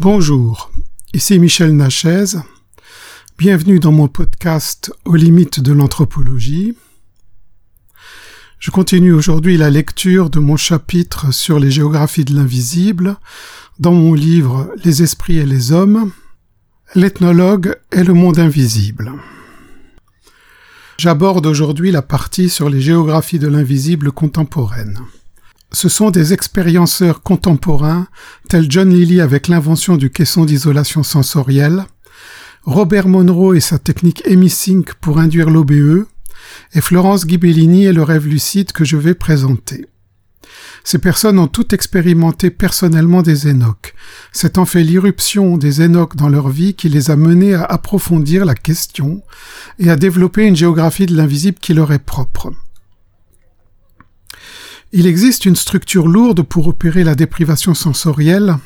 Bonjour, ici Michel Nachez. Bienvenue dans mon podcast Aux limites de l'anthropologie. Je continue aujourd'hui la lecture de mon chapitre sur les géographies de l'invisible dans mon livre Les esprits et les hommes, l'ethnologue et le monde invisible. J'aborde aujourd'hui la partie sur les géographies de l'invisible contemporaines ce sont des expérienceurs contemporains, tels John Lilly avec l'invention du caisson d'isolation sensorielle, Robert Monroe et sa technique Emisync pour induire l'OBE, et Florence Ghibellini et le rêve lucide que je vais présenter. Ces personnes ont toutes expérimenté personnellement des énoques. C'est en fait l'irruption des énoques dans leur vie qui les a menés à approfondir la question et à développer une géographie de l'invisible qui leur est propre. Il existe une structure lourde pour opérer la déprivation sensorielle,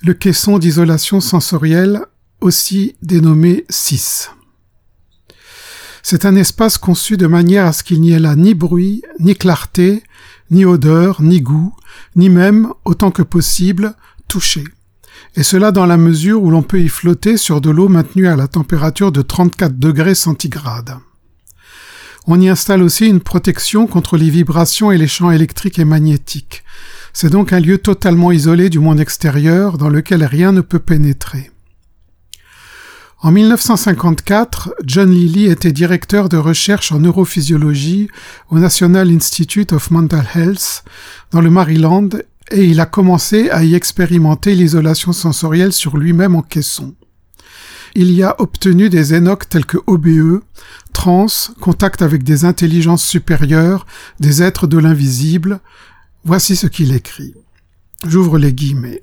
le caisson d'isolation sensorielle, aussi dénommé 6. C'est un espace conçu de manière à ce qu'il n'y ait là ni bruit, ni clarté, ni odeur, ni goût, ni même, autant que possible, toucher. Et cela dans la mesure où l'on peut y flotter sur de l'eau maintenue à la température de 34 degrés centigrades. On y installe aussi une protection contre les vibrations et les champs électriques et magnétiques. C'est donc un lieu totalement isolé du monde extérieur dans lequel rien ne peut pénétrer. En 1954, John Lilly était directeur de recherche en neurophysiologie au National Institute of Mental Health dans le Maryland et il a commencé à y expérimenter l'isolation sensorielle sur lui-même en caisson il y a obtenu des énoques tels que OBE, trans, contact avec des intelligences supérieures, des êtres de l'invisible. Voici ce qu'il écrit. J'ouvre les guillemets.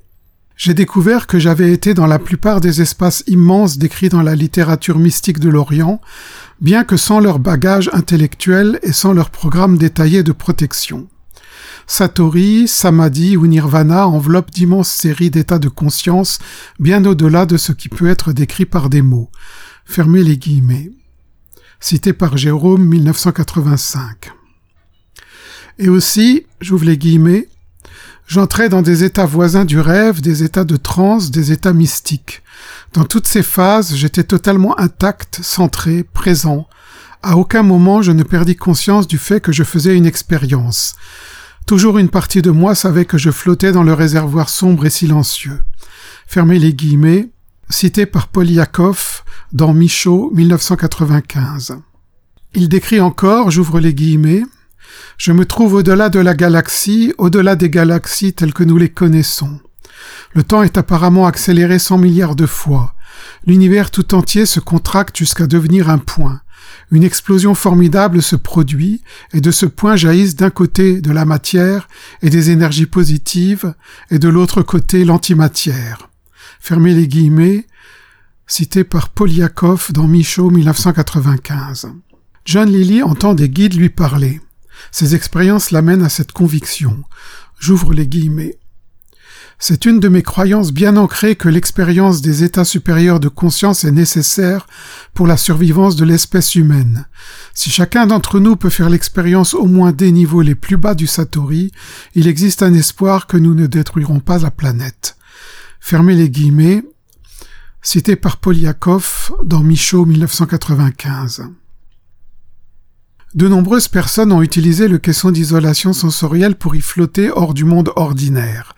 J'ai découvert que j'avais été dans la plupart des espaces immenses décrits dans la littérature mystique de l'Orient, bien que sans leur bagage intellectuel et sans leur programme détaillé de protection. Satori, Samadhi ou Nirvana enveloppent d'immenses séries d'états de conscience bien au-delà de ce qui peut être décrit par des mots. Fermez les guillemets. Cité par Jérôme 1985. Et aussi, j'ouvre les guillemets, j'entrais dans des états voisins du rêve, des états de transe, des états mystiques. Dans toutes ces phases, j'étais totalement intact, centré, présent. À aucun moment je ne perdis conscience du fait que je faisais une expérience. Toujours une partie de moi savait que je flottais dans le réservoir sombre et silencieux. Fermez les guillemets, cité par Polyakov dans Michaud 1995. Il décrit encore, j'ouvre les guillemets, je me trouve au-delà de la galaxie, au-delà des galaxies telles que nous les connaissons. Le temps est apparemment accéléré cent milliards de fois. L'univers tout entier se contracte jusqu'à devenir un point. Une explosion formidable se produit, et de ce point jaillissent d'un côté de la matière et des énergies positives, et de l'autre côté l'antimatière. Fermez les guillemets, cité par Polyakov dans Michaud 1995. John Lilly entend des guides lui parler. Ses expériences l'amènent à cette conviction. J'ouvre les guillemets. C'est une de mes croyances bien ancrées que l'expérience des états supérieurs de conscience est nécessaire pour la survivance de l'espèce humaine. Si chacun d'entre nous peut faire l'expérience au moins des niveaux les plus bas du Satori, il existe un espoir que nous ne détruirons pas la planète. Fermez les guillemets, cité par Polyakov dans Michaud 1995. De nombreuses personnes ont utilisé le caisson d'isolation sensorielle pour y flotter hors du monde ordinaire,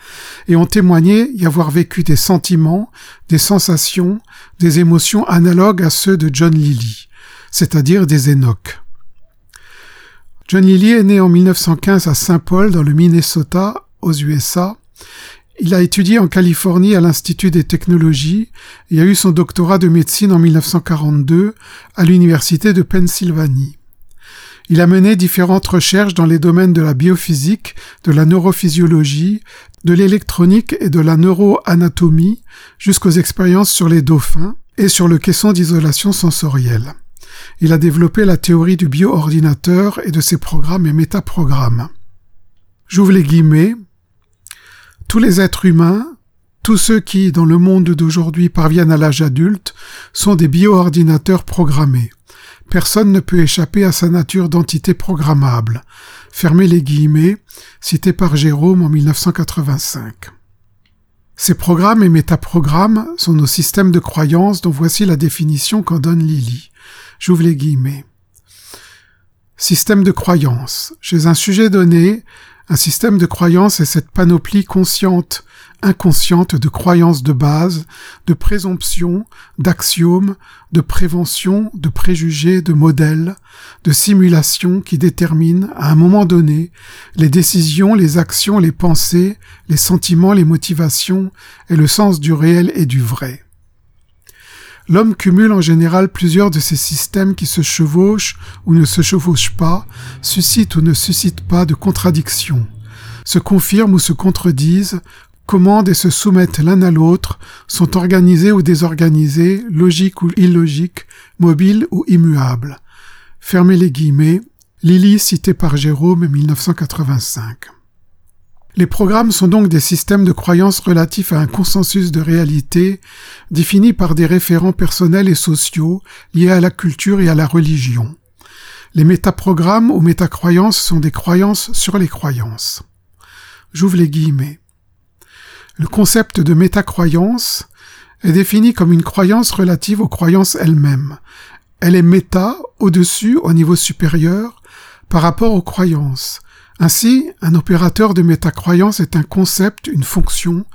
et ont témoigné y avoir vécu des sentiments, des sensations, des émotions analogues à ceux de John Lilly, c'est-à-dire des Enoch. John Lilly est né en 1915 à Saint Paul dans le Minnesota, aux USA. Il a étudié en Californie à l'Institut des technologies et a eu son doctorat de médecine en 1942 à l'Université de Pennsylvanie. Il a mené différentes recherches dans les domaines de la biophysique, de la neurophysiologie, de l'électronique et de la neuroanatomie, jusqu'aux expériences sur les dauphins et sur le caisson d'isolation sensorielle. Il a développé la théorie du bioordinateur et de ses programmes et métaprogrammes. J'ouvre les guillemets. Tous les êtres humains, tous ceux qui, dans le monde d'aujourd'hui, parviennent à l'âge adulte, sont des bioordinateurs programmés. Personne ne peut échapper à sa nature d'entité programmable. Fermez les guillemets, cité par Jérôme en 1985. Ces programmes et métaprogrammes sont nos systèmes de croyances dont voici la définition qu'en donne Lily. J'ouvre les guillemets. Système de croyances. Chez un sujet donné, un système de croyances est cette panoplie consciente inconsciente de croyances de base, de présomptions, d'axiomes, de prévention, de préjugés, de modèles, de simulations qui déterminent, à un moment donné, les décisions, les actions, les pensées, les sentiments, les motivations et le sens du réel et du vrai. L'homme cumule en général plusieurs de ces systèmes qui se chevauchent ou ne se chevauchent pas, suscitent ou ne suscitent pas de contradictions, se confirment ou se contredisent, commandent et se soumettent l'un à l'autre, sont organisés ou désorganisés, logiques ou illogiques, mobiles ou immuables. Fermez les guillemets. Lily cité par Jérôme 1985. Les programmes sont donc des systèmes de croyances relatifs à un consensus de réalité définis par des référents personnels et sociaux liés à la culture et à la religion. Les métaprogrammes ou métacroyances sont des croyances sur les croyances. J'ouvre les guillemets. Le concept de métacroyance est défini comme une croyance relative aux croyances elles-mêmes. Elle est méta, au-dessus, au niveau supérieur, par rapport aux croyances. Ainsi, un opérateur de métacroyance est un concept, une fonction,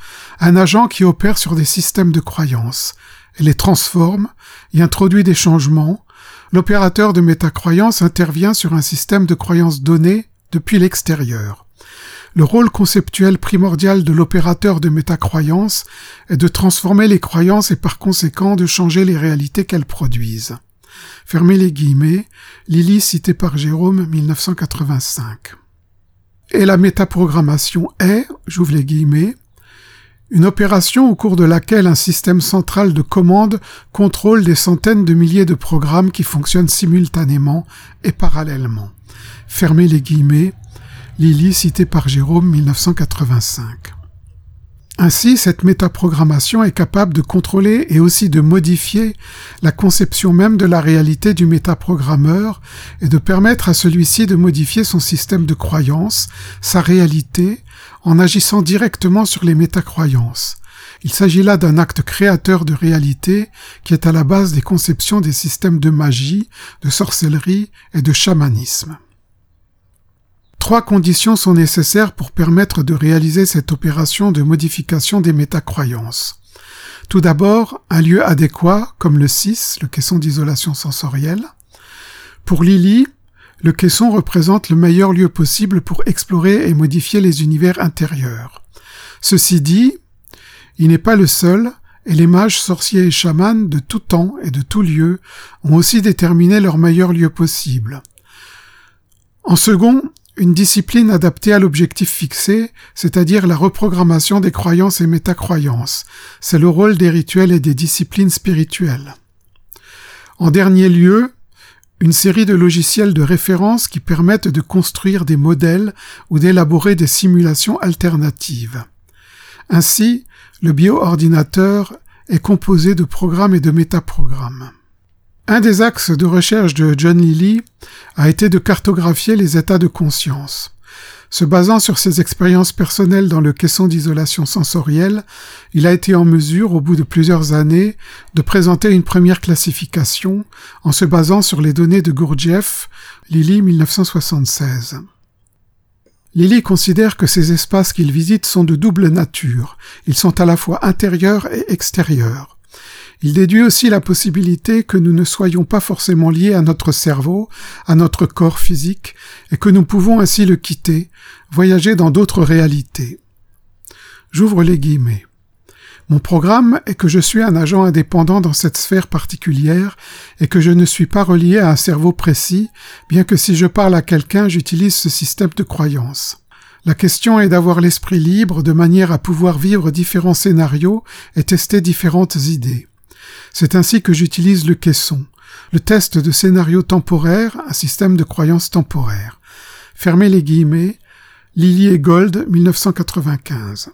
un agent qui opère sur des systèmes de croyances. Les transforme, y introduit des changements. L'opérateur de métacroyance intervient sur un système de croyances donné depuis l'extérieur. Le rôle conceptuel primordial de l'opérateur de métacroyance est de transformer les croyances et par conséquent de changer les réalités qu'elles produisent. Fermez les guillemets, Lily cité par Jérôme 1985. Et la métaprogrammation est, j'ouvre les guillemets, une opération au cours de laquelle un système central de commande contrôle des centaines de milliers de programmes qui fonctionnent simultanément et parallèlement. Fermez les guillemets, Lily cité par Jérôme 1985. Ainsi, cette métaprogrammation est capable de contrôler et aussi de modifier la conception même de la réalité du métaprogrammeur et de permettre à celui-ci de modifier son système de croyances, sa réalité, en agissant directement sur les métacroyances. Il s'agit là d'un acte créateur de réalité qui est à la base des conceptions des systèmes de magie, de sorcellerie et de chamanisme. Trois conditions sont nécessaires pour permettre de réaliser cette opération de modification des métacroyances. Tout d'abord, un lieu adéquat, comme le 6, le caisson d'isolation sensorielle. Pour Lily, le caisson représente le meilleur lieu possible pour explorer et modifier les univers intérieurs. Ceci dit, il n'est pas le seul, et les mages, sorciers et chamans de tout temps et de tout lieu ont aussi déterminé leur meilleur lieu possible. En second, une discipline adaptée à l'objectif fixé, c'est-à-dire la reprogrammation des croyances et métacroyances. C'est le rôle des rituels et des disciplines spirituelles. En dernier lieu, une série de logiciels de référence qui permettent de construire des modèles ou d'élaborer des simulations alternatives. Ainsi, le bioordinateur est composé de programmes et de métaprogrammes. Un des axes de recherche de John Lilly a été de cartographier les états de conscience. Se basant sur ses expériences personnelles dans le caisson d'isolation sensorielle, il a été en mesure, au bout de plusieurs années, de présenter une première classification en se basant sur les données de Gurdjieff, Lilly 1976. Lilly considère que ces espaces qu'il visite sont de double nature. Ils sont à la fois intérieurs et extérieurs. Il déduit aussi la possibilité que nous ne soyons pas forcément liés à notre cerveau, à notre corps physique, et que nous pouvons ainsi le quitter, voyager dans d'autres réalités. J'ouvre les guillemets. Mon programme est que je suis un agent indépendant dans cette sphère particulière et que je ne suis pas relié à un cerveau précis, bien que si je parle à quelqu'un, j'utilise ce système de croyance. La question est d'avoir l'esprit libre de manière à pouvoir vivre différents scénarios et tester différentes idées. C'est ainsi que j'utilise le caisson, le test de scénario temporaire, un système de croyance temporaire. Fermez les guillemets, Lily et Gold, 1995.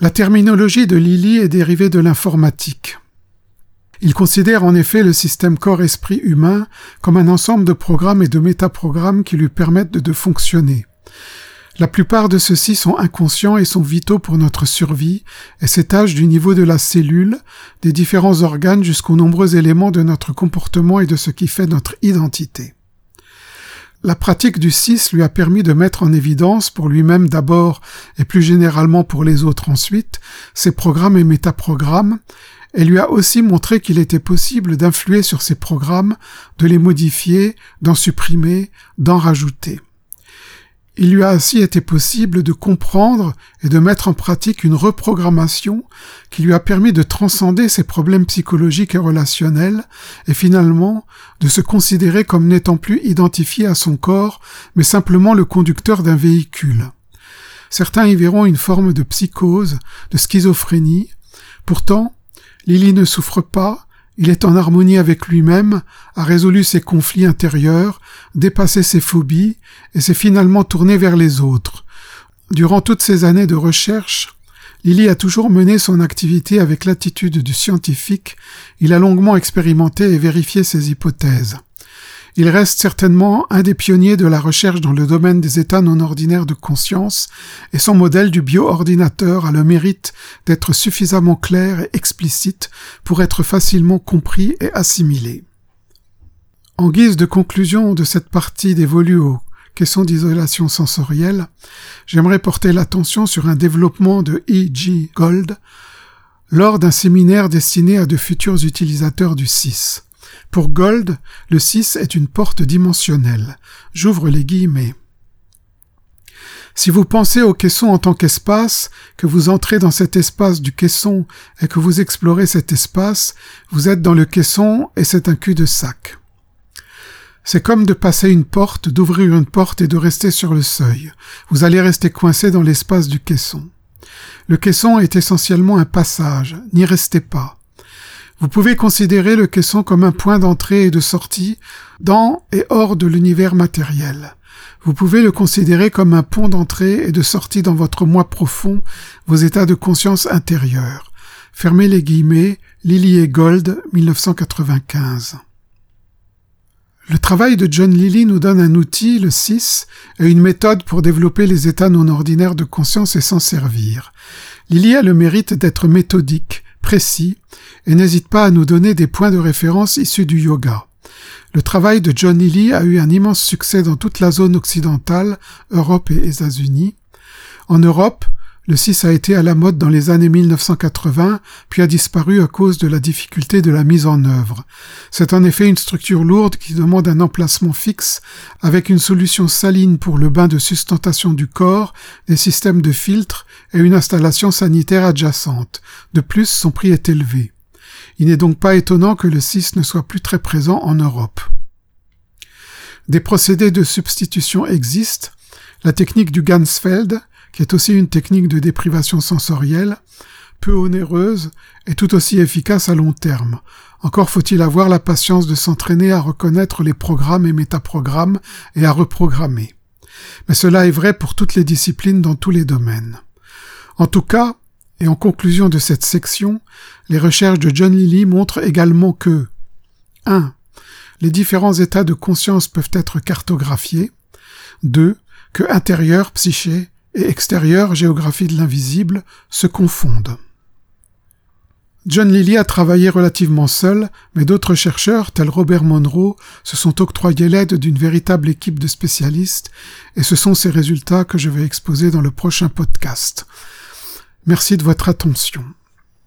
La terminologie de Lily est dérivée de l'informatique. Il considère en effet le système corps-esprit humain comme un ensemble de programmes et de métaprogrammes qui lui permettent de fonctionner. La plupart de ceux-ci sont inconscients et sont vitaux pour notre survie et s'étagent du niveau de la cellule, des différents organes jusqu'aux nombreux éléments de notre comportement et de ce qui fait notre identité. La pratique du 6 lui a permis de mettre en évidence, pour lui-même d'abord et plus généralement pour les autres ensuite, ses programmes et métaprogrammes, et lui a aussi montré qu'il était possible d'influer sur ces programmes, de les modifier, d'en supprimer, d'en rajouter. Il lui a ainsi été possible de comprendre et de mettre en pratique une reprogrammation qui lui a permis de transcender ses problèmes psychologiques et relationnels et finalement de se considérer comme n'étant plus identifié à son corps mais simplement le conducteur d'un véhicule. Certains y verront une forme de psychose, de schizophrénie. Pourtant, Lily ne souffre pas, il est en harmonie avec lui-même, a résolu ses conflits intérieurs, dépassé ses phobies, et s'est finalement tourné vers les autres. Durant toutes ces années de recherche, Lily a toujours mené son activité avec l'attitude du scientifique, il a longuement expérimenté et vérifié ses hypothèses. Il reste certainement un des pionniers de la recherche dans le domaine des états non ordinaires de conscience, et son modèle du bio-ordinateur a le mérite d'être suffisamment clair et explicite pour être facilement compris et assimilé. En guise de conclusion de cette partie dévolue aux questions d'isolation sensorielle, j'aimerais porter l'attention sur un développement de E.G. Gold lors d'un séminaire destiné à de futurs utilisateurs du 6. Pour Gold, le 6 est une porte dimensionnelle. J'ouvre les guillemets. Si vous pensez au caisson en tant qu'espace, que vous entrez dans cet espace du caisson et que vous explorez cet espace, vous êtes dans le caisson et c'est un cul-de-sac. C'est comme de passer une porte, d'ouvrir une porte et de rester sur le seuil. Vous allez rester coincé dans l'espace du caisson. Le caisson est essentiellement un passage, n'y restez pas. Vous pouvez considérer le caisson comme un point d'entrée et de sortie dans et hors de l'univers matériel. Vous pouvez le considérer comme un pont d'entrée et de sortie dans votre moi profond, vos états de conscience intérieurs. Fermez les guillemets, Lily et Gold, 1995. Le travail de John Lilly nous donne un outil, le 6, et une méthode pour développer les états non ordinaires de conscience et s'en servir. Lilly a le mérite d'être méthodique, précis, et n'hésite pas à nous donner des points de référence issus du yoga. Le travail de John Lee a eu un immense succès dans toute la zone occidentale, Europe et États-Unis. En Europe, le 6 a été à la mode dans les années 1980, puis a disparu à cause de la difficulté de la mise en œuvre. C'est en effet une structure lourde qui demande un emplacement fixe, avec une solution saline pour le bain de sustentation du corps, des systèmes de filtres et une installation sanitaire adjacente. De plus, son prix est élevé. Il n'est donc pas étonnant que le 6 ne soit plus très présent en Europe. Des procédés de substitution existent. La technique du Gansfeld, qui est aussi une technique de déprivation sensorielle, peu onéreuse et tout aussi efficace à long terme. Encore faut-il avoir la patience de s'entraîner à reconnaître les programmes et métaprogrammes et à reprogrammer. Mais cela est vrai pour toutes les disciplines dans tous les domaines. En tout cas, et en conclusion de cette section, les recherches de John Lilly montrent également que 1. Les différents états de conscience peuvent être cartographiés. 2. Que intérieur, psyché, et extérieure géographie de l'invisible se confondent. John Lilly a travaillé relativement seul, mais d'autres chercheurs, tels Robert Monroe, se sont octroyés l'aide d'une véritable équipe de spécialistes, et ce sont ces résultats que je vais exposer dans le prochain podcast. Merci de votre attention.